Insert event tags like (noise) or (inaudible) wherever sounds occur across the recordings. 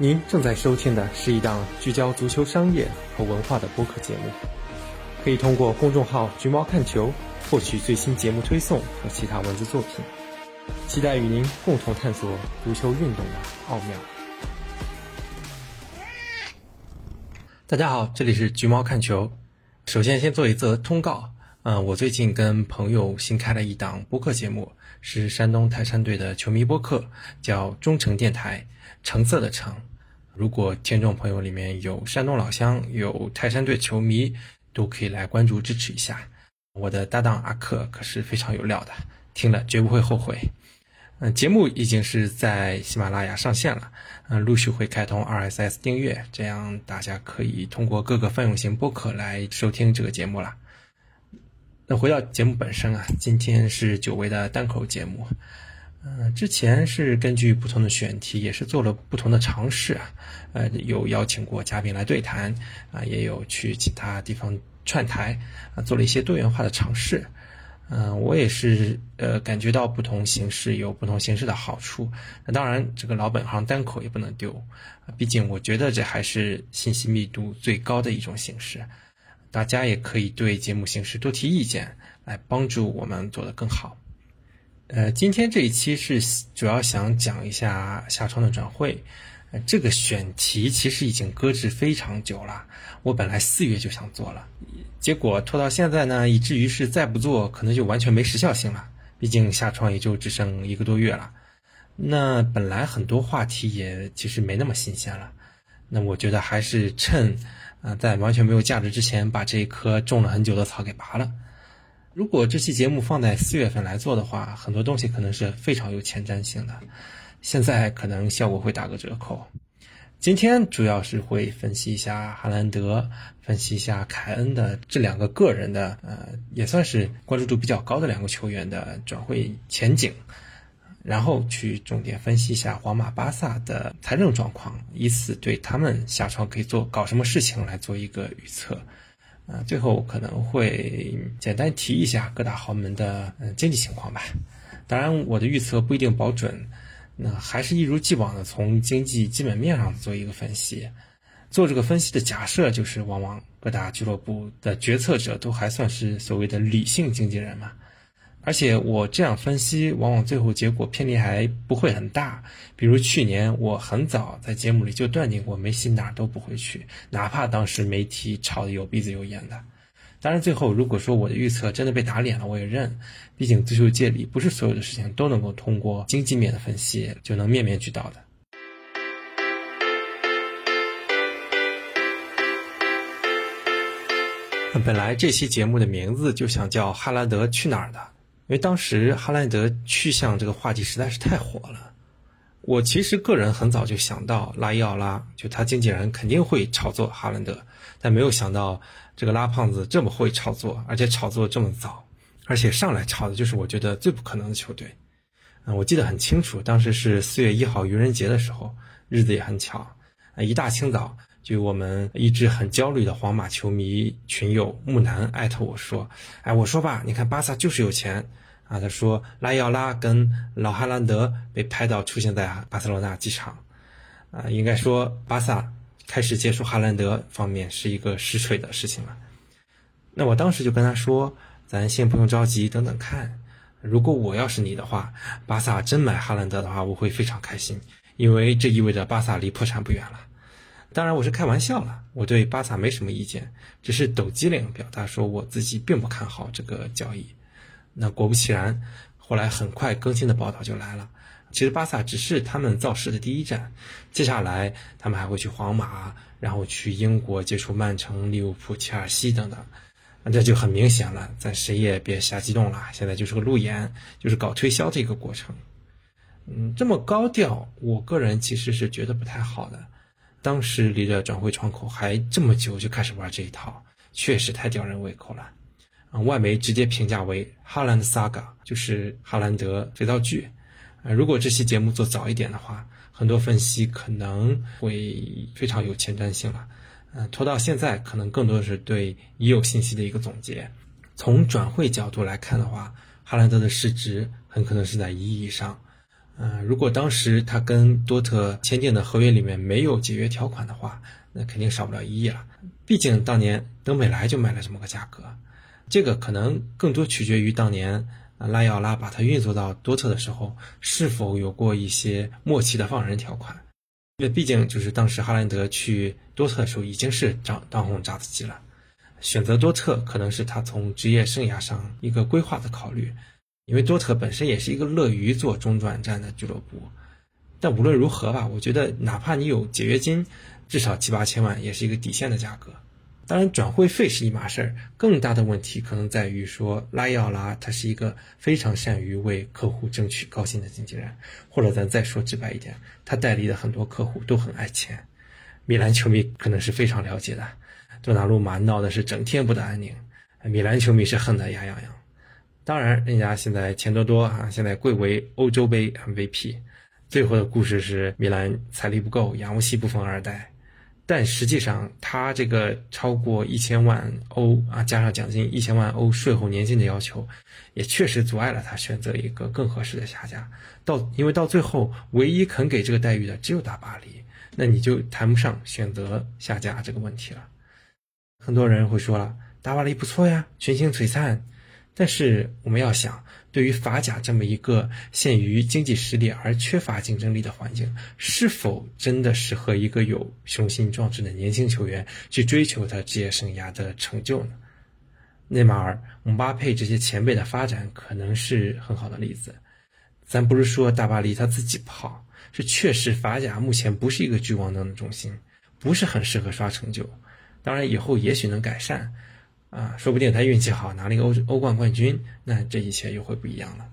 您正在收听的是一档聚焦足球商业和文化的播客节目，可以通过公众号“橘猫看球”获取最新节目推送和其他文字作品。期待与您共同探索足球运动的奥妙。大家好，这里是橘猫看球。首先，先做一则通告。嗯，我最近跟朋友新开了一档播客节目，是山东泰山队的球迷播客，叫忠诚电台，橙色的橙。如果听众朋友里面有山东老乡，有泰山队球迷，都可以来关注支持一下。我的搭档阿克可是非常有料的，听了绝不会后悔。嗯，节目已经是在喜马拉雅上线了，嗯，陆续会开通 RSS 订阅，这样大家可以通过各个泛用型播客来收听这个节目了。那回到节目本身啊，今天是久违的单口节目。嗯，之前是根据不同的选题，也是做了不同的尝试啊。呃，有邀请过嘉宾来对谈啊，也有去其他地方串台啊，做了一些多元化的尝试。嗯，我也是呃，感觉到不同形式有不同形式的好处。那当然，这个老本行单口也不能丢，毕竟我觉得这还是信息密度最高的一种形式。大家也可以对节目形式多提意见，来帮助我们做得更好。呃，今天这一期是主要想讲一下夏窗的转会。呃，这个选题其实已经搁置非常久了。我本来四月就想做了，结果拖到现在呢，以至于是再不做，可能就完全没时效性了。毕竟夏窗也就只剩一个多月了。那本来很多话题也其实没那么新鲜了。那我觉得还是趁。啊，在完全没有价值之前，把这一棵种了很久的草给拔了。如果这期节目放在四月份来做的话，很多东西可能是非常有前瞻性的，现在可能效果会打个折扣。今天主要是会分析一下哈兰德，分析一下凯恩的这两个个人的，呃，也算是关注度比较高的两个球员的转会前景。然后去重点分析一下皇马、巴萨的财政状况，以此对他们下窗可以做搞什么事情来做一个预测。啊，最后可能会简单提一下各大豪门的嗯经济情况吧。当然，我的预测不一定保准，那还是一如既往的从经济基本面上做一个分析。做这个分析的假设就是，往往各大俱乐部的决策者都还算是所谓的理性经纪人嘛。而且我这样分析，往往最后结果偏离还不会很大。比如去年，我很早在节目里就断定过，梅西哪儿都不会去，哪怕当时媒体炒得有鼻子有眼的。当然，最后如果说我的预测真的被打脸了，我也认。毕竟足球界里不是所有的事情都能够通过经济面的分析就能面面俱到的。本来这期节目的名字就想叫《哈兰德去哪儿的》。因为当时哈兰德去向这个话题实在是太火了，我其实个人很早就想到拉伊奥拉，就他经纪人肯定会炒作哈兰德，但没有想到这个拉胖子这么会炒作，而且炒作这么早，而且上来炒的就是我觉得最不可能的球队。嗯，我记得很清楚，当时是四月一号愚人节的时候，日子也很巧，啊，一大清早就我们一直很焦虑的皇马球迷群友木南艾特我说，哎，我说吧，你看巴萨就是有钱。啊，他说拉伊奥拉跟老哈兰德被拍到出现在巴塞罗那机场，啊，应该说巴萨开始接触哈兰德方面是一个实锤的事情了。那我当时就跟他说，咱先不用着急，等等看。如果我要是你的话，巴萨真买哈兰德的话，我会非常开心，因为这意味着巴萨离破产不远了。当然我是开玩笑了，我对巴萨没什么意见，只是抖机灵表达说我自己并不看好这个交易。那果不其然，后来很快更新的报道就来了。其实巴萨只是他们造势的第一站，接下来他们还会去皇马，然后去英国接触曼城、利物浦、切尔西等等。那这就很明显了，咱谁也别瞎激动了。现在就是个路演，就是搞推销的一个过程。嗯，这么高调，我个人其实是觉得不太好的。当时离着转会窗口还这么久就开始玩这一套，确实太吊人胃口了。啊，外媒直接评价为哈兰德 saga，就是哈兰德肥皂剧。啊，如果这期节目做早一点的话，很多分析可能会非常有前瞻性了。嗯，拖到现在，可能更多的是对已有信息的一个总结。从转会角度来看的话，哈兰德的市值很可能是在一亿以上。嗯，如果当时他跟多特签订的合约里面没有解约条款的话，那肯定少不了一亿了。毕竟当年登美莱就卖了这么个价格，这个可能更多取决于当年拉伊奥拉把他运作到多特的时候是否有过一些默契的放人条款。因为毕竟就是当时哈兰德去多特的时候已经是当当红炸子鸡了，选择多特可能是他从职业生涯上一个规划的考虑。因为多特本身也是一个乐于做中转站的俱乐部，但无论如何吧，我觉得哪怕你有解约金，至少七八千万也是一个底线的价格。当然，转会费是一码事儿，更大的问题可能在于说拉伊奥拉他是一个非常善于为客户争取高薪的经纪人，或者咱再说直白一点，他代理的很多客户都很爱钱。米兰球迷可能是非常了解的，多纳鲁马闹的是整天不得安宁，米兰球迷是恨得牙痒痒。当然，人家现在钱多多啊，现在贵为欧洲杯 MVP。最后的故事是米兰财力不够，养不起部分二代。但实际上，他这个超过一千万欧啊，加上奖金一千万欧税后年薪的要求，也确实阻碍了他选择一个更合适的下家。到因为到最后，唯一肯给这个待遇的只有大巴黎，那你就谈不上选择下家这个问题了。很多人会说了，大巴黎不错呀，群星璀璨。但是我们要想，对于法甲这么一个限于经济实力而缺乏竞争力的环境，是否真的适合一个有雄心壮志的年轻球员去追求他职业生涯的成就呢？内马尔、姆巴佩这些前辈的发展可能是很好的例子。咱不是说大巴黎他自己不好，是确实法甲目前不是一个聚光灯的中心，不是很适合刷成就。当然，以后也许能改善。啊，说不定他运气好拿了一个欧欧冠冠军，那这一切又会不一样了。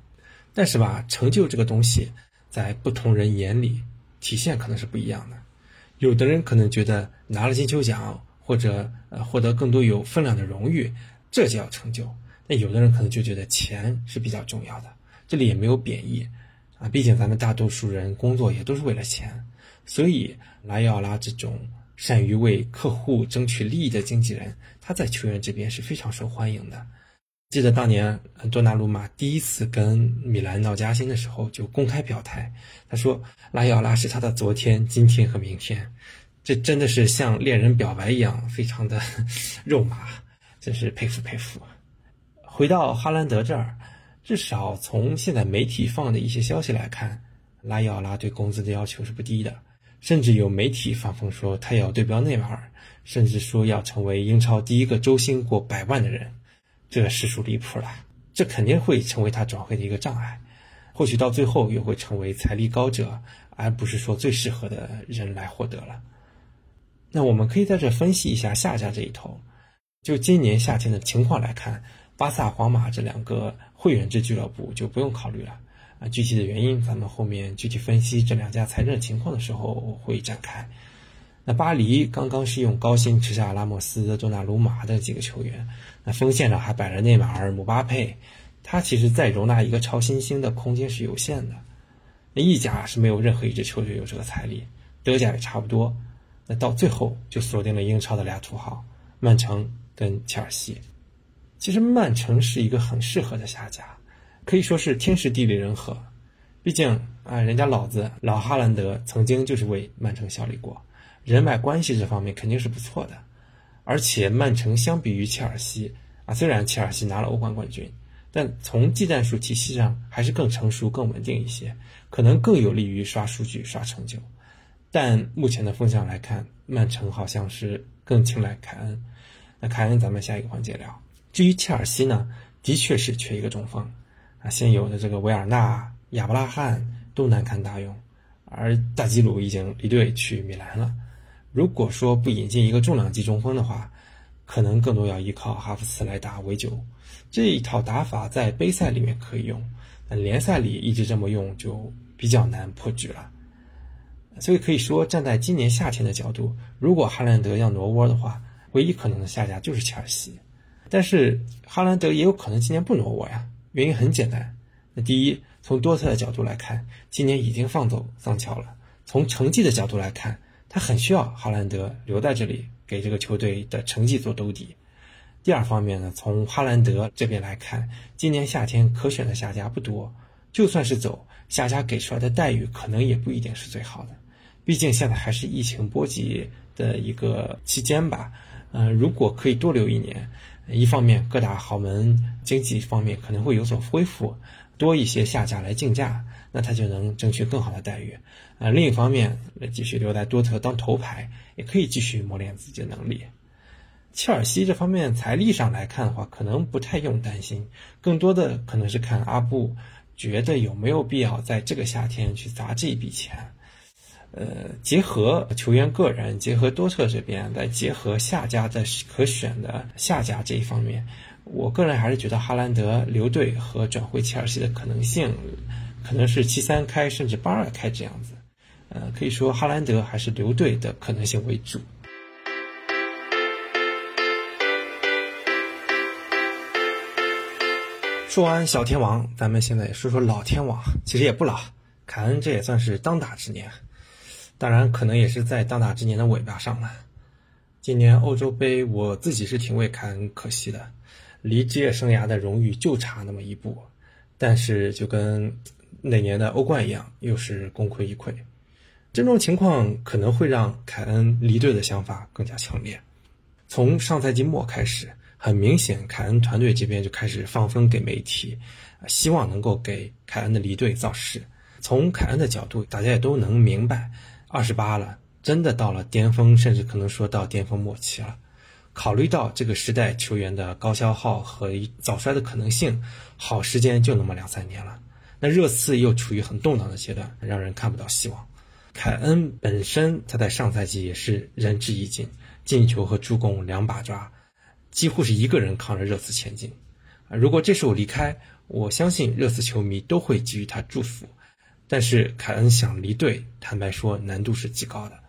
但是吧，成就这个东西，在不同人眼里体现可能是不一样的。有的人可能觉得拿了金球奖或者呃获得更多有分量的荣誉，这叫成就。那有的人可能就觉得钱是比较重要的。这里也没有贬义啊，毕竟咱们大多数人工作也都是为了钱。所以莱奥拉这种。善于为客户争取利益的经纪人，他在球员这边是非常受欢迎的。记得当年多纳鲁马第一次跟米兰闹加薪的时候，就公开表态，他说拉伊奥拉是他的昨天、今天和明天。这真的是像恋人表白一样，非常的 (laughs) 肉麻，真是佩服佩服。回到哈兰德这儿，至少从现在媒体放的一些消息来看，拉伊奥拉对工资的要求是不低的。甚至有媒体放风说他要对标内马尔，甚至说要成为英超第一个周薪过百万的人，这实属离谱了。这肯定会成为他转会的一个障碍，或许到最后又会成为财力高者，而不是说最适合的人来获得了。那我们可以在这分析一下下家这一头。就今年夏天的情况来看，巴萨、皇马这两个会员制俱乐部就不用考虑了。具体的原因咱们后面具体分析这两家财政情况的时候会展开。那巴黎刚刚是用高薪吃下拉莫斯、多纳鲁马的几个球员，那锋线上还摆着内马尔、姆巴佩，他其实再容纳一个超新星的空间是有限的。那意甲是没有任何一支球队有这个财力，德甲也差不多。那到最后就锁定了英超的俩土豪，曼城跟切尔西。其实曼城是一个很适合的下家。可以说是天时地利人和，毕竟啊，人家老子老哈兰德曾经就是为曼城效力过，人脉关系这方面肯定是不错的。而且曼城相比于切尔西啊，虽然切尔西拿了欧冠冠军，但从技战术体系上还是更成熟、更稳定一些，可能更有利于刷数据、刷成就。但目前的风向来看，曼城好像是更青睐凯恩。那凯恩咱们下一个环节聊。至于切尔西呢，的确是缺一个中锋。现有的这个维尔纳、亚伯拉罕都难堪大用，而大吉鲁已经离队去米兰了。如果说不引进一个重量级中锋的话，可能更多要依靠哈弗茨来打维九。这一套打法在杯赛里面可以用，但联赛里一直这么用就比较难破局了。所以可以说，站在今年夏天的角度，如果哈兰德要挪窝的话，唯一可能的下家就是切尔西。但是哈兰德也有可能今年不挪窝呀。原因很简单，那第一，从多特的角度来看，今年已经放走桑乔了；从成绩的角度来看，他很需要哈兰德留在这里，给这个球队的成绩做兜底。第二方面呢，从哈兰德这边来看，今年夏天可选的下家不多，就算是走，下家给出来的待遇可能也不一定是最好的。毕竟现在还是疫情波及的一个期间吧。嗯，如果可以多留一年，一方面各大豪门经济方面可能会有所恢复，多一些下家来竞价，那他就能争取更好的待遇。啊，另一方面，继续留在多特当头牌，也可以继续磨练自己的能力。切尔西这方面财力上来看的话，可能不太用担心，更多的可能是看阿布觉得有没有必要在这个夏天去砸这一笔钱。呃，结合球员个人，结合多特这边，再结合下家的可选的下家这一方面，我个人还是觉得哈兰德留队和转会切尔西的可能性，可能是七三开甚至八二开这样子。呃，可以说哈兰德还是留队的可能性为主。说完小天王，咱们现在说说老天王，其实也不老，凯恩这也算是当打之年。当然，可能也是在当打之年的尾巴上了。今年欧洲杯，我自己是挺为凯恩可惜的，离职业生涯的荣誉就差那么一步。但是，就跟那年的欧冠一样，又是功亏一篑。这种情况可能会让凯恩离队的想法更加强烈。从上赛季末开始，很明显，凯恩团队这边就开始放风给媒体，希望能够给凯恩的离队造势。从凯恩的角度，大家也都能明白。二十八了，真的到了巅峰，甚至可能说到巅峰末期了。考虑到这个时代球员的高消耗和早衰的可能性，好时间就那么两三年了。那热刺又处于很动荡的阶段，让人看不到希望。凯恩本身他在上赛季也是仁至义尽，进球和助攻两把抓，几乎是一个人扛着热刺前进。啊，如果这时候离开，我相信热刺球迷都会给予他祝福。但是凯恩想离队，坦白说难度是极高的。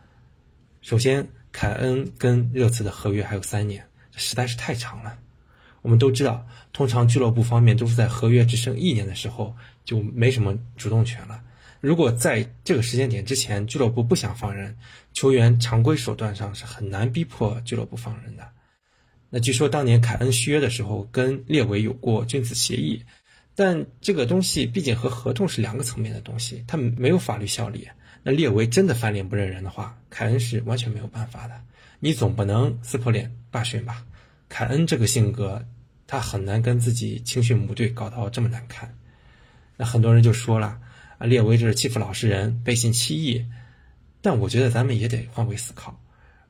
首先，凯恩跟热刺的合约还有三年，这实在是太长了。我们都知道，通常俱乐部方面都是在合约只剩一年的时候就没什么主动权了。如果在这个时间点之前，俱乐部不想放人，球员常规手段上是很难逼迫俱乐部放人的。那据说当年凯恩续约的时候，跟列维有过君子协议。但这个东西毕竟和合同是两个层面的东西，它没有法律效力。那列维真的翻脸不认人的话，凯恩是完全没有办法的。你总不能撕破脸罢训吧？凯恩这个性格，他很难跟自己青训母队搞到这么难看。那很多人就说了啊，列维这是欺负老实人，背信弃义。但我觉得咱们也得换位思考，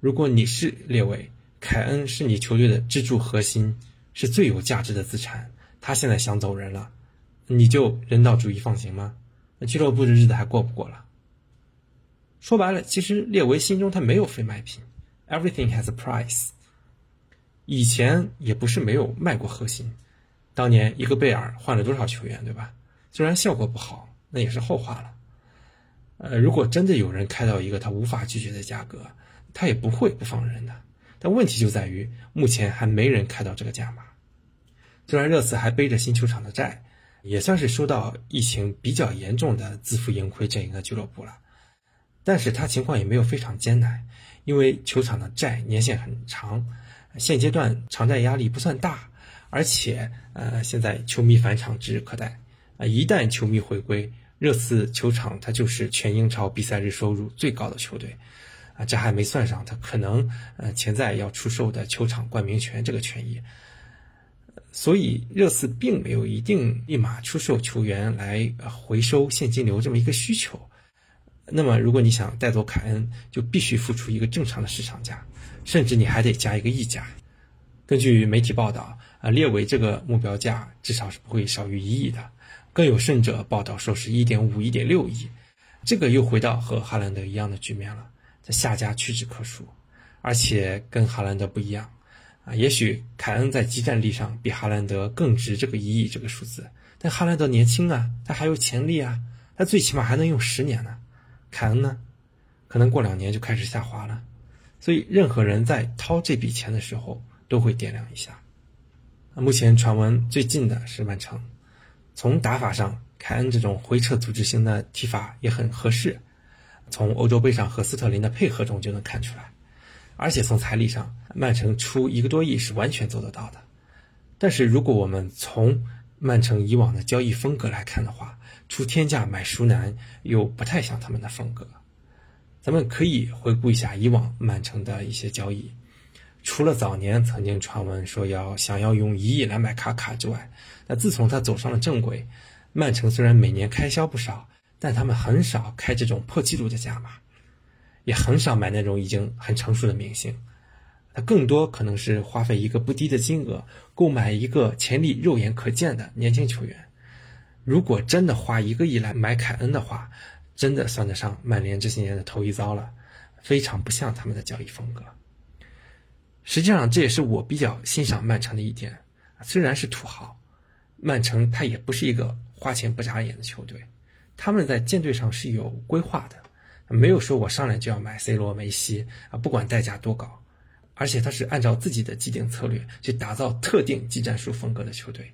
如果你是列维，凯恩是你球队的支柱核心，是最有价值的资产，他现在想走人了。你就人道主义放行吗？那俱乐部的日子还过不过了？说白了，其实列维心中他没有非卖品，everything has a price。以前也不是没有卖过核心，当年一个贝尔换了多少球员，对吧？虽然效果不好，那也是后话了。呃，如果真的有人开到一个他无法拒绝的价格，他也不会不放人的。但问题就在于，目前还没人开到这个价码。虽然热刺还背着新球场的债。也算是受到疫情比较严重的自负盈亏这一个俱乐部了，但是他情况也没有非常艰难，因为球场的债年限很长，现阶段偿债压力不算大，而且呃现在球迷返场指日可待啊，一旦球迷回归，热刺球场它就是全英超比赛日收入最高的球队，啊这还没算上他可能呃潜在要出售的球场冠名权这个权益。所以热刺并没有一定立马出售球员来回收现金流这么一个需求。那么，如果你想带走凯恩，就必须付出一个正常的市场价，甚至你还得加一个溢价。根据媒体报道，啊，列维这个目标价至少是不会少于一亿的。更有甚者，报道说是一点五、一点六亿。这个又回到和哈兰德一样的局面了，在下家屈指可数，而且跟哈兰德不一样。啊，也许凯恩在集战力上比哈兰德更值这个一亿这个数字，但哈兰德年轻啊，他还有潜力啊，他最起码还能用十年呢。凯恩呢，可能过两年就开始下滑了。所以，任何人在掏这笔钱的时候都会掂量一下。目前传闻最近的是曼城，从打法上，凯恩这种回撤组织型的踢法也很合适，从欧洲杯上和斯特林的配合中就能看出来。而且从财力上，曼城出一个多亿是完全做得到的。但是如果我们从曼城以往的交易风格来看的话，出天价买熟男又不太像他们的风格。咱们可以回顾一下以往曼城的一些交易，除了早年曾经传闻说要想要用一亿来买卡卡之外，那自从他走上了正轨，曼城虽然每年开销不少，但他们很少开这种破纪录的价码，也很少买那种已经很成熟的明星，他更多可能是花费一个不低的金额购买一个潜力肉眼可见的年轻球员。如果真的花一个亿来买凯恩的话，真的算得上曼联这些年的头一遭了，非常不像他们的交易风格。实际上，这也是我比较欣赏曼城的一点。虽然是土豪，曼城他也不是一个花钱不眨眼的球队，他们在建队上是有规划的，没有说我上来就要买 C 罗、梅西啊，不管代价多高，而且他是按照自己的既定策略去打造特定技战术风格的球队。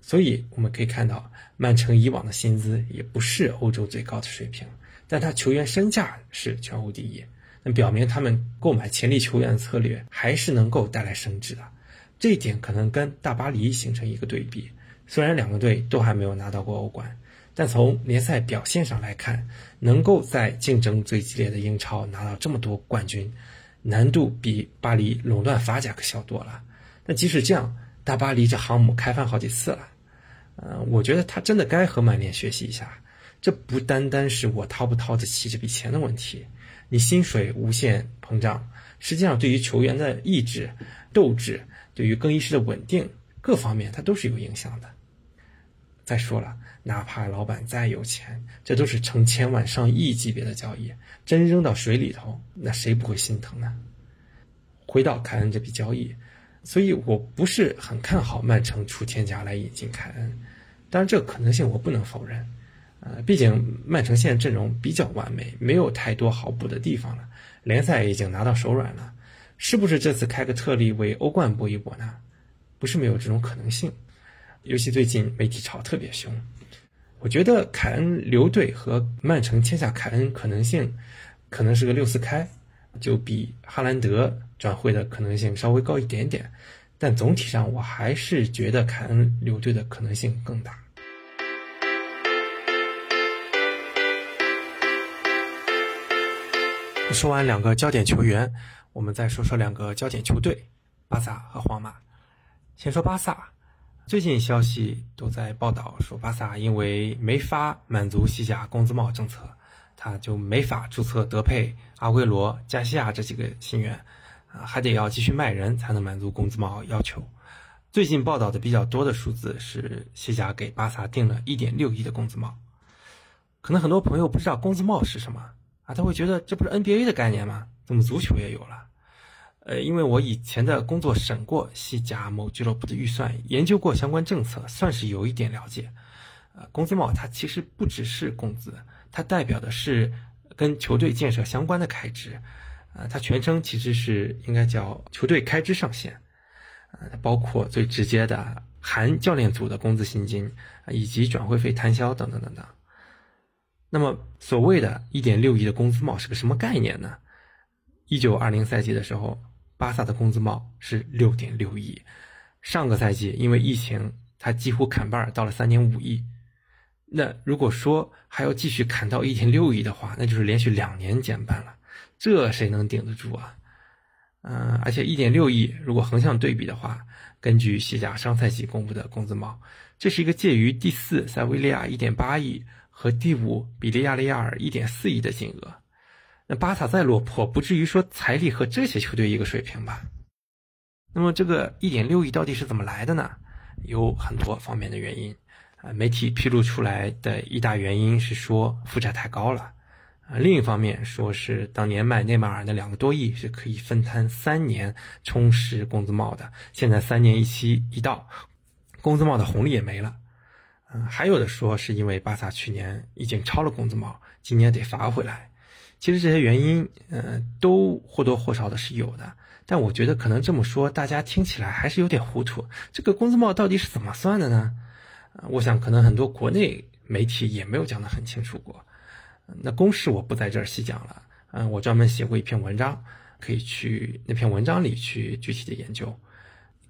所以我们可以看到，曼城以往的薪资也不是欧洲最高的水平，但他球员身价是全欧第一，那表明他们购买潜力球员的策略还是能够带来升值的。这一点可能跟大巴黎形成一个对比。虽然两个队都还没有拿到过欧冠，但从联赛表现上来看，能够在竞争最激烈的英超拿到这么多冠军，难度比巴黎垄断法甲可小多了。但即使这样，大巴黎这航母开翻好几次了，呃，我觉得他真的该和曼联学习一下。这不单单是我掏不掏得起这笔钱的问题，你薪水无限膨胀，实际上对于球员的意志、斗志，对于更衣室的稳定各方面，它都是有影响的。再说了，哪怕老板再有钱，这都是成千万上亿级别的交易，真扔到水里头，那谁不会心疼呢？回到凯恩这笔交易。所以我不是很看好曼城出天价来引进凯恩，当然这个可能性我不能否认，呃，毕竟曼城现在阵容比较完美，没有太多好补的地方了，联赛已经拿到手软了，是不是这次开个特例为欧冠搏一搏呢？不是没有这种可能性，尤其最近媒体炒特别凶，我觉得凯恩留队和曼城签下凯恩可能性，可能是个六四开，就比哈兰德。转会的可能性稍微高一点点，但总体上我还是觉得凯恩留队的可能性更大。说完两个焦点球员，我们再说说两个焦点球队——巴萨和皇马。先说巴萨，最近消息都在报道说，巴萨因为没法满足西甲工资帽政策，他就没法注册德佩、阿圭罗、加西亚这几个新援。啊，还得要继续卖人才能满足工资帽要求。最近报道的比较多的数字是，西甲给巴萨定了一点六亿的工资帽。可能很多朋友不知道工资帽是什么啊，他会觉得这不是 NBA 的概念吗？怎么足球也有了？呃，因为我以前的工作审过西甲某俱乐部的预算，研究过相关政策，算是有一点了解。呃，工资帽它其实不只是工资，它代表的是跟球队建设相关的开支。呃，它全称其实是应该叫球队开支上限，呃，包括最直接的含教练组的工资薪金，以及转会费摊销等等等等。那么，所谓的一点六亿的工资帽是个什么概念呢？一九二零赛季的时候，巴萨的工资帽是六点六亿，上个赛季因为疫情，它几乎砍半，到了三点五亿。那如果说还要继续砍到一点六亿的话，那就是连续两年减半了。这谁能顶得住啊？嗯，而且一点六亿，如果横向对比的话，根据西甲上赛季公布的工资帽，这是一个介于第四塞维利亚一点八亿和第五比利亚雷亚尔一点四亿的金额。那巴萨再落魄，不至于说财力和这些球队一个水平吧？那么这个一点六亿到底是怎么来的呢？有很多方面的原因啊，媒体披露出来的一大原因是说负债太高了。啊，另一方面说是当年卖内马尔那两个多亿是可以分摊三年充实工资帽的，现在三年一期一到，工资帽的红利也没了。嗯，还有的说是因为巴萨去年已经超了工资帽，今年得罚回来。其实这些原因，嗯，都或多或少的是有的。但我觉得可能这么说，大家听起来还是有点糊涂。这个工资帽到底是怎么算的呢？我想可能很多国内媒体也没有讲得很清楚过。那公式我不在这儿细讲了，嗯，我专门写过一篇文章，可以去那篇文章里去具体的研究。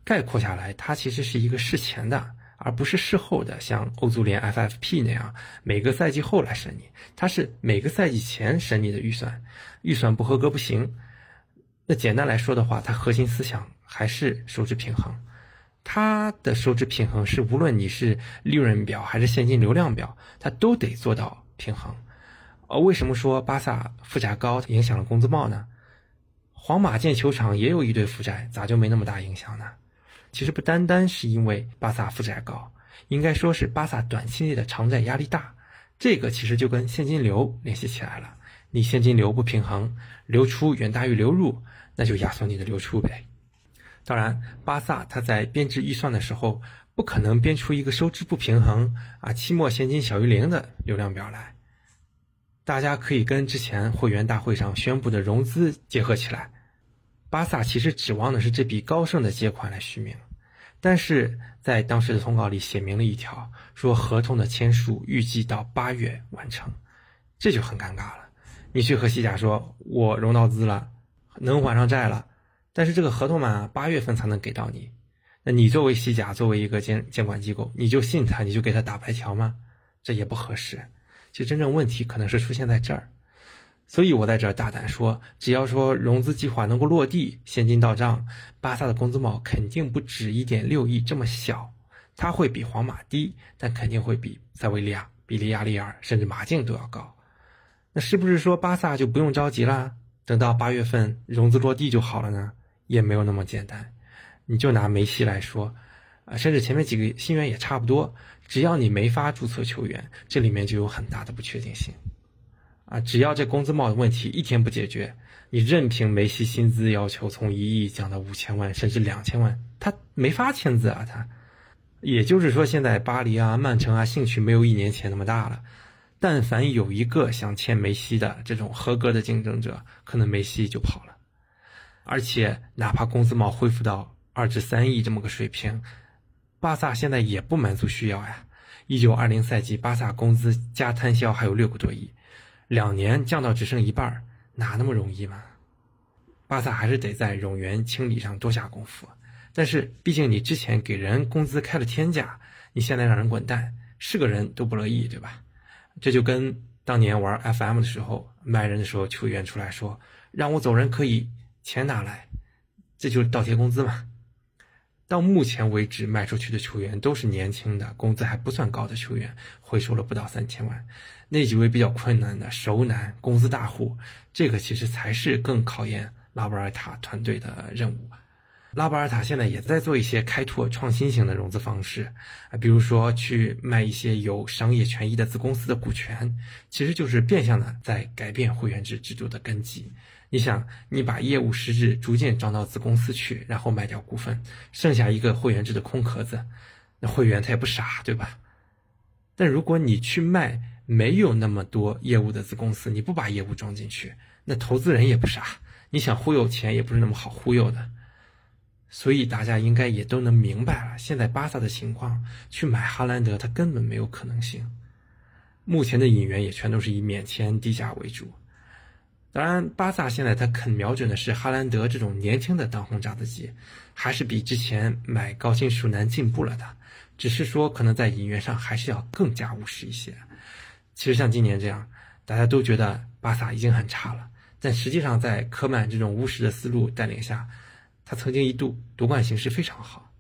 概括下来，它其实是一个事前的，而不是事后的像欧足联 FFP 那样每个赛季后来审你，它是每个赛季前审你的预算，预算不合格不行。那简单来说的话，它核心思想还是收支平衡。它的收支平衡是无论你是利润表还是现金流量表，它都得做到平衡。而，为什么说巴萨负债高影响了工资帽呢？皇马建球场也有一堆负债，咋就没那么大影响呢？其实不单单是因为巴萨负债高，应该说是巴萨短期内的偿债压力大。这个其实就跟现金流联系起来了。你现金流不平衡，流出远大于流入，那就压缩你的流出呗。当然，巴萨他在编制预算的时候，不可能编出一个收支不平衡啊，期末现金小于零的流量表来。大家可以跟之前会员大会上宣布的融资结合起来。巴萨其实指望的是这笔高盛的借款来续命，但是在当时的通告里写明了一条，说合同的签署预计到八月完成，这就很尴尬了。你去和西甲说，我融到资了，能还上债了，但是这个合同嘛，八月份才能给到你。那你作为西甲，作为一个监监管机构，你就信他，你就给他打白条吗？这也不合适。其实真正问题可能是出现在这儿。所以我在这大胆说，只要说融资计划能够落地，现金到账，巴萨的工资帽肯定不止一点六亿这么小，它会比皇马低，但肯定会比塞维利亚、比利亚利尔甚至马竞都要高。那是不是说巴萨就不用着急啦？等到八月份融资落地就好了呢？也没有那么简单。你就拿梅西来说，啊，甚至前面几个新援也差不多，只要你没发注册球员，这里面就有很大的不确定性。啊，只要这工资帽的问题一天不解决，你任凭梅西薪资要求从一亿降到五千万，甚至两千万，他没法签字啊！他，也就是说，现在巴黎啊、曼城啊，兴趣没有一年前那么大了。但凡有一个想签梅西的这种合格的竞争者，可能梅西就跑了。而且，哪怕工资帽恢复到二至三亿这么个水平，巴萨现在也不满足需要呀。一九二零赛季，巴萨工资加摊销还有六个多亿。两年降到只剩一半哪那么容易嘛？巴萨还是得在冗员清理上多下功夫。但是毕竟你之前给人工资开了天价，你现在让人滚蛋，是个人都不乐意，对吧？这就跟当年玩 FM 的时候卖人的时候，球员出来说让我走人可以，钱拿来，这就是倒贴工资嘛。到目前为止，卖出去的球员都是年轻的，工资还不算高的球员，回收了不到三千万。那几位比较困难的熟男、公司大户，这个其实才是更考验拉波尔塔团队的任务。拉波尔塔现在也在做一些开拓创新型的融资方式啊，比如说去卖一些有商业权益的子公司的股权，其实就是变相的在改变会员制制度的根基。你想，你把业务实质逐渐装到子公司去，然后卖掉股份，剩下一个会员制的空壳子，那会员他也不傻，对吧？但如果你去卖没有那么多业务的子公司，你不把业务装进去，那投资人也不傻，你想忽悠钱也不是那么好忽悠的。所以大家应该也都能明白了，现在巴萨的情况，去买哈兰德他根本没有可能性。目前的引援也全都是以免签低价为主。当然，巴萨现在他肯瞄准的是哈兰德这种年轻的当红炸子鸡，还是比之前买高金属男进步了的。只是说，可能在引援上还是要更加务实一些。其实像今年这样，大家都觉得巴萨已经很差了，但实际上在科曼这种务实的思路带领下，他曾经一度夺冠形势非常好。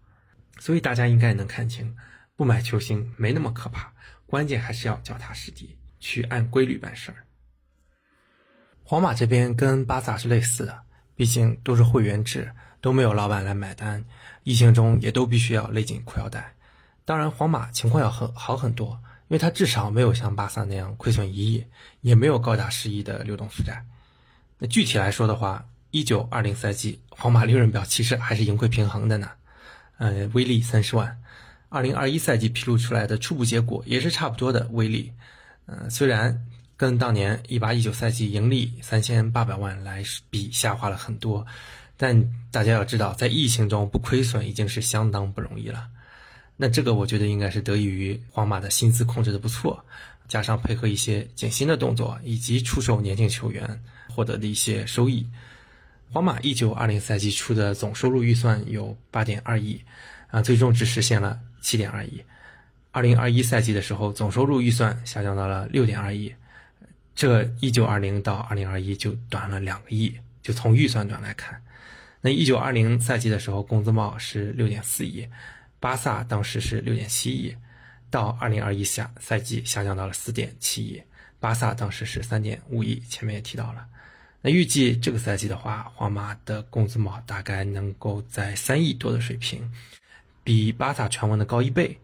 所以大家应该能看清，不买球星没那么可怕，关键还是要脚踏实地，去按规律办事儿。皇马这边跟巴萨是类似的，毕竟都是会员制，都没有老板来买单，疫情中也都必须要勒紧裤腰带。当然，皇马情况要很好很多，因为它至少没有像巴萨那样亏损一亿，也没有高达十亿的流动负债。那具体来说的话，一九二零赛季皇马利润表其实还是盈亏平衡的呢，呃，微利三十万。二零二一赛季披露出来的初步结果也是差不多的微利，嗯，虽然。跟当年一八一九赛季盈利三千八百万来比，下滑了很多。但大家要知道，在疫情中不亏损已经是相当不容易了。那这个我觉得应该是得益于皇马的薪资控制的不错，加上配合一些减薪的动作，以及出售年轻球员获得的一些收益。皇马一九二零赛季初的总收入预算有八点二亿，啊，最终只实现了七点二亿。二零二一赛季的时候，总收入预算下降到了六点二亿，这一九二零到二零二一就短了两个亿。就从预算端来看，那一九二零赛季的时候，工资帽是六点四亿，巴萨当时是六点七亿，到二零二一下赛季下降到了四点七亿，巴萨当时是三点五亿。前面也提到了，那预计这个赛季的话，皇马的工资帽大概能够在三亿多的水平，比巴萨传闻的高一倍。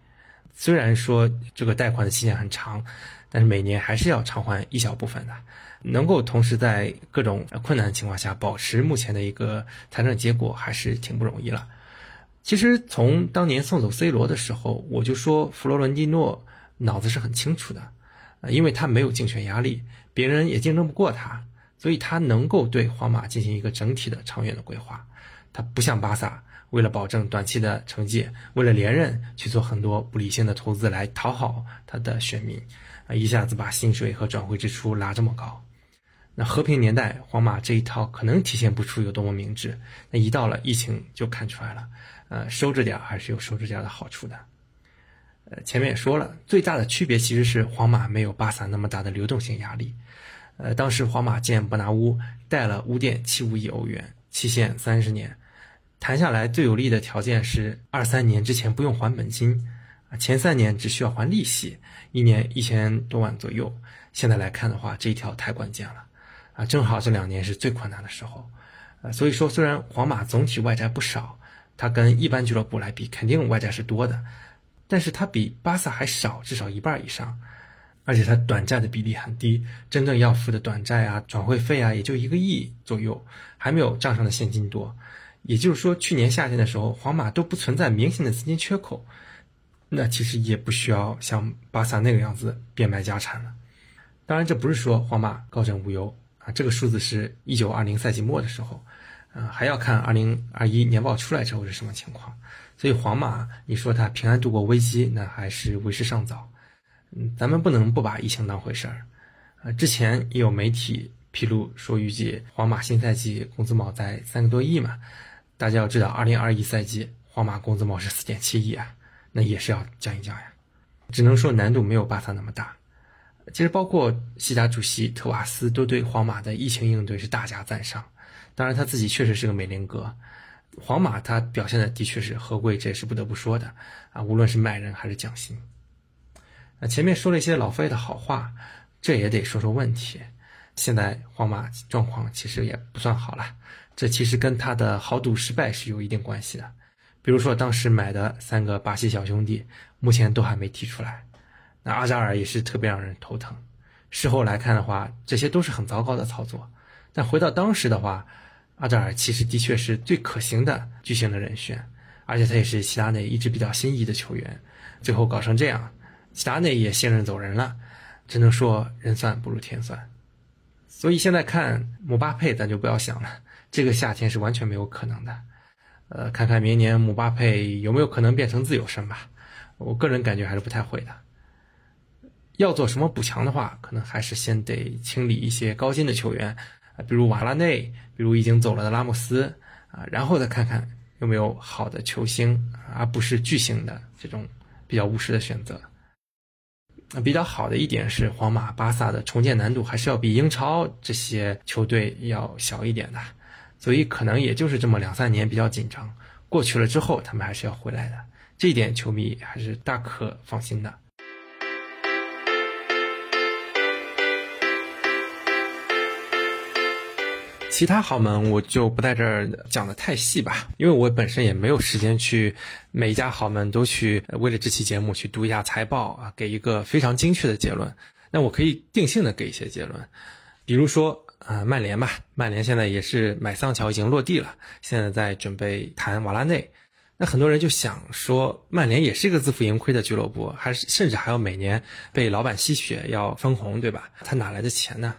虽然说这个贷款的期限很长，但是每年还是要偿还一小部分的，能够同时在各种困难的情况下保持目前的一个财政结果，还是挺不容易了。其实从当年送走 C 罗的时候，我就说弗洛伦蒂诺脑子是很清楚的，呃，因为他没有竞选压力，别人也竞争不过他，所以他能够对皇马进行一个整体的长远的规划，他不像巴萨。为了保证短期的成绩，为了连任去做很多不理性的投资来讨好他的选民，啊，一下子把薪水和转会支出拉这么高。那和平年代皇马这一套可能体现不出有多么明智，那一到了疫情就看出来了，呃，收着点还是有收着点的好处的。呃，前面也说了，最大的区别其实是皇马没有巴萨那么大的流动性压力。呃，当时皇马建伯纳乌贷了五点七五亿欧元，期限三十年。谈下来最有利的条件是二三年之前不用还本金，啊，前三年只需要还利息，一年一千多万左右。现在来看的话，这一条太关键了，啊，正好这两年是最困难的时候，呃，所以说虽然皇马总体外债不少，它跟一般俱乐部来比肯定外债是多的，但是它比巴萨还少至少一半以上，而且它短债的比例很低，真正要付的短债啊、转会费啊也就一个亿左右，还没有账上的现金多。也就是说，去年夏天的时候，皇马都不存在明显的资金缺口，那其实也不需要像巴萨那个样子变卖家产了。当然，这不是说皇马高枕无忧啊，这个数字是一九二零赛季末的时候，啊，还要看二零二一年报出来之后是什么情况。所以，皇马你说他平安度过危机，那还是为时尚早。嗯，咱们不能不把疫情当回事儿。啊，之前也有媒体披露说，预计皇马新赛季工资帽在三个多亿嘛。大家要知道，二零二一赛季皇马工资帽是四点七亿啊，那也是要降一降呀。只能说难度没有巴萨那么大。其实包括西甲主席特瓦斯都对皇马的疫情应对是大加赞赏。当然他自己确实是个美林哥，皇马他表现的的确是合规，这也是不得不说的啊。无论是卖人还是降薪。那前面说了一些老费的好话，这也得说说问题。现在皇马状况其实也不算好了。这其实跟他的豪赌失败是有一定关系的，比如说当时买的三个巴西小兄弟，目前都还没踢出来，那阿扎尔也是特别让人头疼。事后来看的话，这些都是很糟糕的操作。但回到当时的话，阿扎尔其实的确是最可行的巨星的人选，而且他也是齐达内一直比较心仪的球员。最后搞成这样，齐达内也卸任走人了，只能说人算不如天算。所以现在看姆巴佩，咱就不要想了。这个夏天是完全没有可能的，呃，看看明年姆巴佩有没有可能变成自由身吧。我个人感觉还是不太会的。要做什么补强的话，可能还是先得清理一些高薪的球员，比如瓦拉内，比如已经走了的拉莫斯，啊，然后再看看有没有好的球星，而不是巨星的这种比较务实的选择。那比较好的一点是，皇马、巴萨的重建难度还是要比英超这些球队要小一点的。所以可能也就是这么两三年比较紧张，过去了之后他们还是要回来的，这一点球迷还是大可放心的。其他豪门我就不在这儿讲的太细吧，因为我本身也没有时间去每一家豪门都去为了这期节目去读一下财报啊，给一个非常精确的结论。那我可以定性的给一些结论，比如说。啊，曼联吧，曼联现在也是买桑乔已经落地了，现在在准备谈瓦拉内。那很多人就想说，曼联也是一个自负盈亏的俱乐部，还是甚至还要每年被老板吸血要分红，对吧？他哪来的钱呢？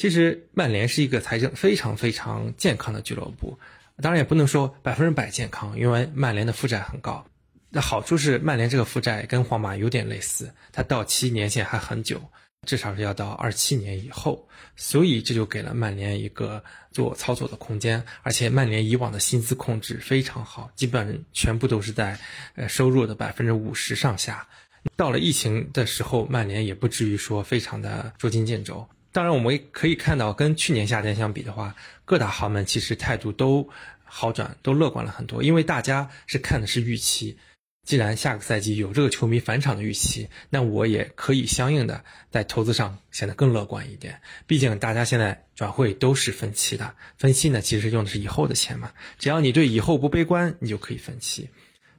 其实曼联是一个财政非常非常健康的俱乐部，当然也不能说百分之百健康，因为曼联的负债很高。那好处是曼联这个负债跟皇马有点类似，它到期年限还很久。至少是要到二七年以后，所以这就给了曼联一个做操作的空间。而且曼联以往的薪资控制非常好，基本全部都是在呃收入的百分之五十上下。到了疫情的时候，曼联也不至于说非常的捉襟见肘。当然，我们可以看到，跟去年夏天相比的话，各大豪门其实态度都好转，都乐观了很多。因为大家是看的是预期，既然下个赛季有这个球迷返场的预期，那我也可以相应的在投资上显得更乐观一点。毕竟大家现在转会都是分期的，分期呢其实用的是以后的钱嘛。只要你对以后不悲观，你就可以分期。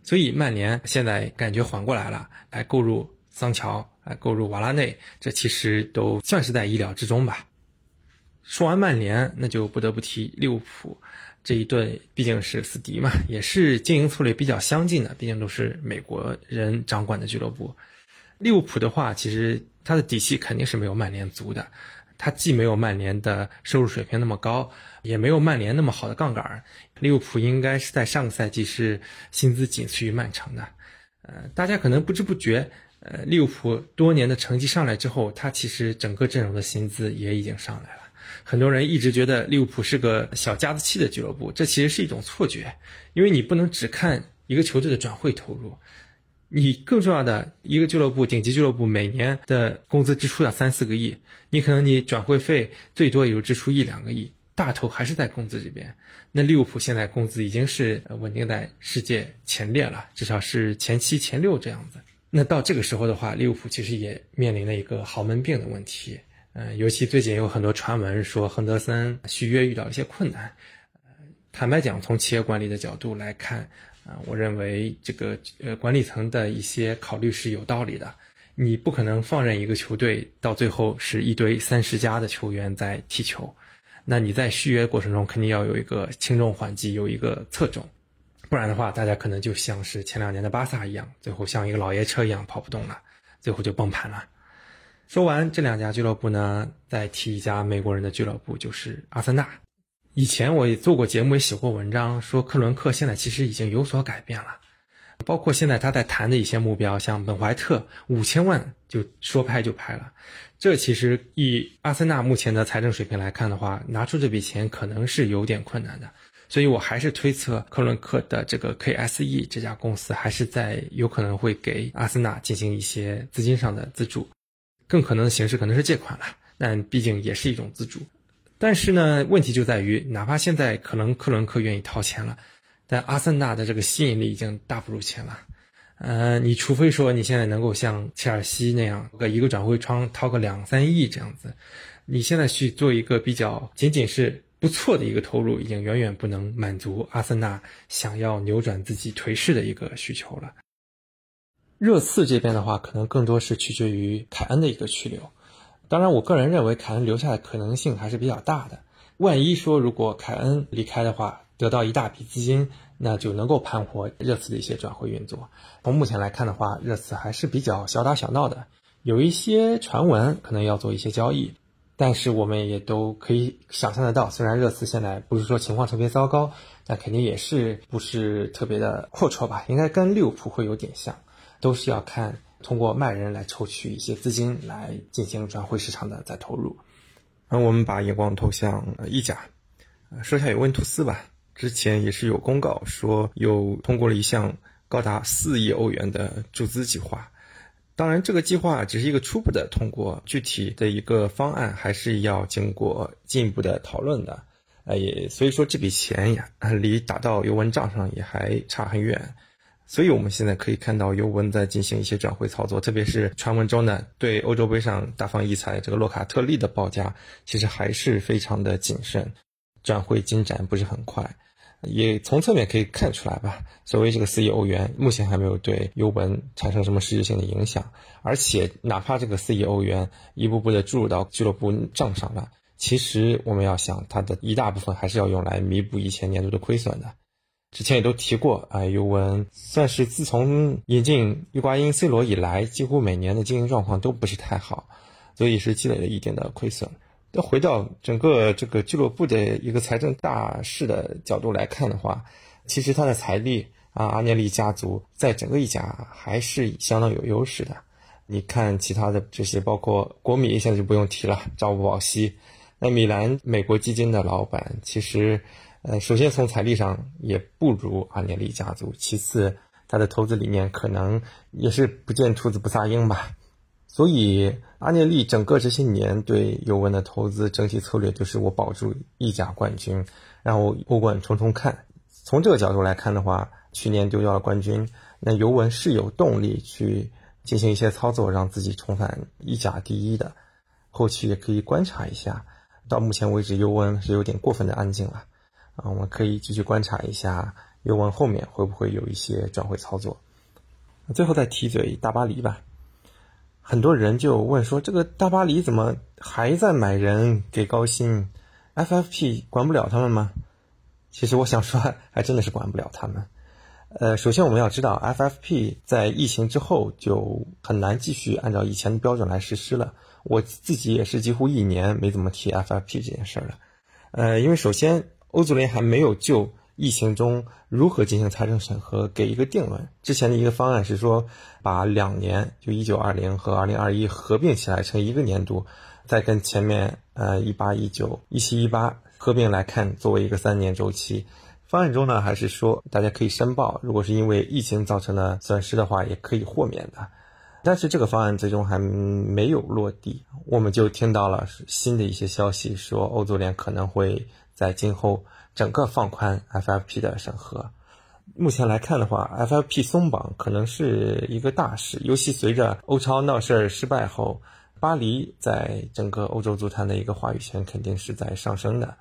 所以曼联现在感觉缓过来了，来购入桑乔。啊，购入瓦拉内，这其实都算是在意料之中吧。说完曼联，那就不得不提利物浦这一对，毕竟是死敌嘛，也是经营策略比较相近的，毕竟都是美国人掌管的俱乐部。利物浦的话，其实它的底气肯定是没有曼联足的，它既没有曼联的收入水平那么高，也没有曼联那么好的杠杆。利物浦应该是在上个赛季是薪资仅次于曼城的，呃，大家可能不知不觉。呃，利物浦多年的成绩上来之后，他其实整个阵容的薪资也已经上来了。很多人一直觉得利物浦是个小家子气的俱乐部，这其实是一种错觉，因为你不能只看一个球队的转会投入，你更重要的一个俱乐部，顶级俱乐部每年的工资支出要三四个亿，你可能你转会费最多也就支出一两个亿，大头还是在工资这边。那利物浦现在工资已经是稳定在世界前列了，至少是前七、前六这样子。那到这个时候的话，利物浦其实也面临了一个豪门病的问题。嗯，尤其最近有很多传闻说亨德森续约遇到一些困难。呃坦白讲，从企业管理的角度来看，啊，我认为这个呃管理层的一些考虑是有道理的。你不可能放任一个球队到最后是一堆三十加的球员在踢球，那你在续约过程中肯定要有一个轻重缓急，有一个侧重。不然的话，大家可能就像是前两年的巴萨一样，最后像一个老爷车一样跑不动了，最后就崩盘了。说完这两家俱乐部呢，再提一家美国人的俱乐部，就是阿森纳。以前我也做过节目，也写过文章，说克伦克现在其实已经有所改变了，包括现在他在谈的一些目标，像本怀特五千万就说拍就拍了。这其实以阿森纳目前的财政水平来看的话，拿出这笔钱可能是有点困难的。所以我还是推测，克伦克的这个 KSE 这家公司还是在有可能会给阿森纳进行一些资金上的资助，更可能的形式可能是借款了，但毕竟也是一种资助。但是呢，问题就在于，哪怕现在可能克伦克愿意掏钱了，但阿森纳的这个吸引力已经大不如前了。呃，你除非说你现在能够像切尔西那样，个一个转会窗掏个两三亿这样子，你现在去做一个比较，仅仅是。不错的一个投入，已经远远不能满足阿森纳想要扭转自己颓势的一个需求了。热刺这边的话，可能更多是取决于凯恩的一个去留。当然，我个人认为凯恩留下的可能性还是比较大的。万一说如果凯恩离开的话，得到一大笔资金，那就能够盘活热刺的一些转会运作。从目前来看的话，热刺还是比较小打小闹的，有一些传闻可能要做一些交易。但是我们也都可以想象得到，虽然热刺现在不是说情况特别糟糕，但肯定也是不是特别的阔绰吧？应该跟利物浦会有点像，都是要看通过卖人来抽取一些资金来进行转会市场的再投入。那我们把眼光投向意甲，说一下尤文图斯吧。之前也是有公告说，又通过了一项高达四亿欧元的注资计划。当然，这个计划只是一个初步的通过，具体的一个方案还是要经过进一步的讨论的。呃，也所以说这笔钱呀，离打到尤文账上也还差很远。所以我们现在可以看到尤文在进行一些转会操作，特别是传闻中呢，对欧洲杯上大放异彩这个洛卡特利的报价，其实还是非常的谨慎，转会进展不是很快。也从侧面可以看出来吧，所谓这个四亿欧元，目前还没有对尤文产生什么实质性的影响。而且，哪怕这个四亿欧元一步步的注入到俱乐部账上了，其实我们要想，它的一大部分还是要用来弥补以前年度的亏损的。之前也都提过啊，尤文算是自从引进伊瓜因、C 罗以来，几乎每年的经营状况都不是太好，所以是积累了一定的亏损。要回到整个这个俱乐部的一个财政大势的角度来看的话，其实他的财力啊，阿涅利家族在整个意甲还是相当有优势的。你看其他的这些，包括国米，现在就不用提了，朝不保夕。那米兰美国基金的老板，其实，呃，首先从财力上也不如阿涅利家族，其次他的投资理念可能也是不见兔子不撒鹰吧。所以阿涅利整个这些年对尤文的投资整体策略就是我保住意甲冠军，然后欧冠冲冲看。从这个角度来看的话，去年丢掉了冠军，那尤文是有动力去。进行一些操作，让自己重返意甲第一的，后期也可以观察一下。到目前为止，尤文是有点过分的安静了，啊，我们可以继续观察一下尤文后面会不会有一些转会操作。最后再提嘴大巴黎吧，很多人就问说，这个大巴黎怎么还在买人给高薪？FFP 管不了他们吗？其实我想说，还真的是管不了他们。呃，首先我们要知道，FFP 在疫情之后就很难继续按照以前的标准来实施了。我自己也是几乎一年没怎么提 FFP 这件事了。呃，因为首先欧足联还没有就疫情中如何进行财政审核给一个定论。之前的一个方案是说，把两年就一九二零和二零二一合并起来成一个年度，再跟前面呃一八一九一七一八合并来看，作为一个三年周期。方案中呢，还是说大家可以申报，如果是因为疫情造成的损失的话，也可以豁免的。但是这个方案最终还没有落地，我们就听到了新的一些消息，说欧足联可能会在今后整个放宽 FFP 的审核。目前来看的话，FFP 松绑可能是一个大事，尤其随着欧超闹事儿失败后，巴黎在整个欧洲足坛的一个话语权肯定是在上升的，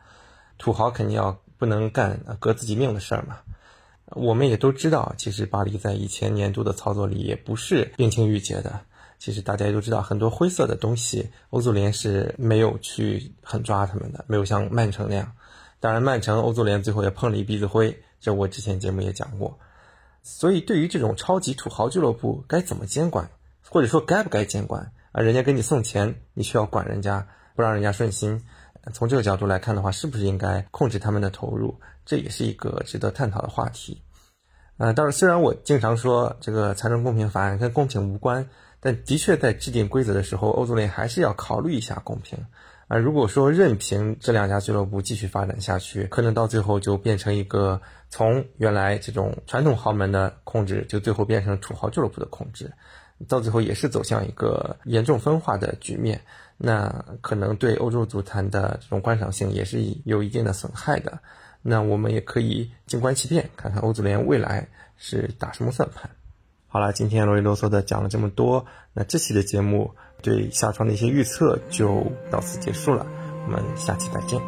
土豪肯定要。不能干革自己命的事儿嘛？我们也都知道，其实巴黎在以前年度的操作里也不是冰清玉洁的。其实大家也都知道，很多灰色的东西，欧足联是没有去狠抓他们的，没有像曼城那样。当然，曼城欧足联最后也碰了一鼻子灰，这我之前节目也讲过。所以，对于这种超级土豪俱乐部，该怎么监管，或者说该不该监管啊？人家给你送钱，你需要管人家，不让人家顺心。从这个角度来看的话，是不是应该控制他们的投入？这也是一个值得探讨的话题。呃，当然，虽然我经常说这个财政公平法案跟公平无关，但的确在制定规则的时候，欧足联还是要考虑一下公平。啊，如果说任凭这两家俱乐部继续发展下去，可能到最后就变成一个从原来这种传统豪门的控制，就最后变成土豪俱乐部的控制，到最后也是走向一个严重分化的局面。那可能对欧洲足坛的这种观赏性也是有一定的损害的。那我们也可以静观其变，看看欧足联未来是打什么算盘。好了，今天啰里啰嗦的讲了这么多，那这期的节目对下窗的一些预测就到此结束了。我们下期再见。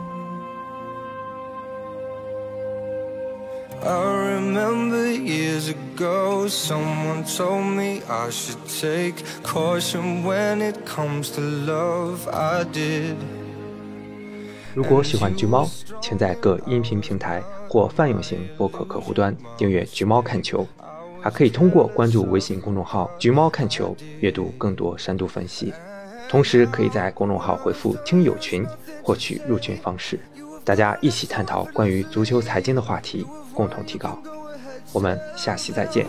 remember years ago someone told me i should take caution when it comes to love i did 如果喜欢橘猫请在各音频平台或泛用型播客客户端订阅橘猫看球还可以通过关注微信公众号橘猫看球阅读更多深度分析。同时可以在公众号回复听友群获取入群方式大家一起探讨关于足球财经的话题共同提高。我们下期再见。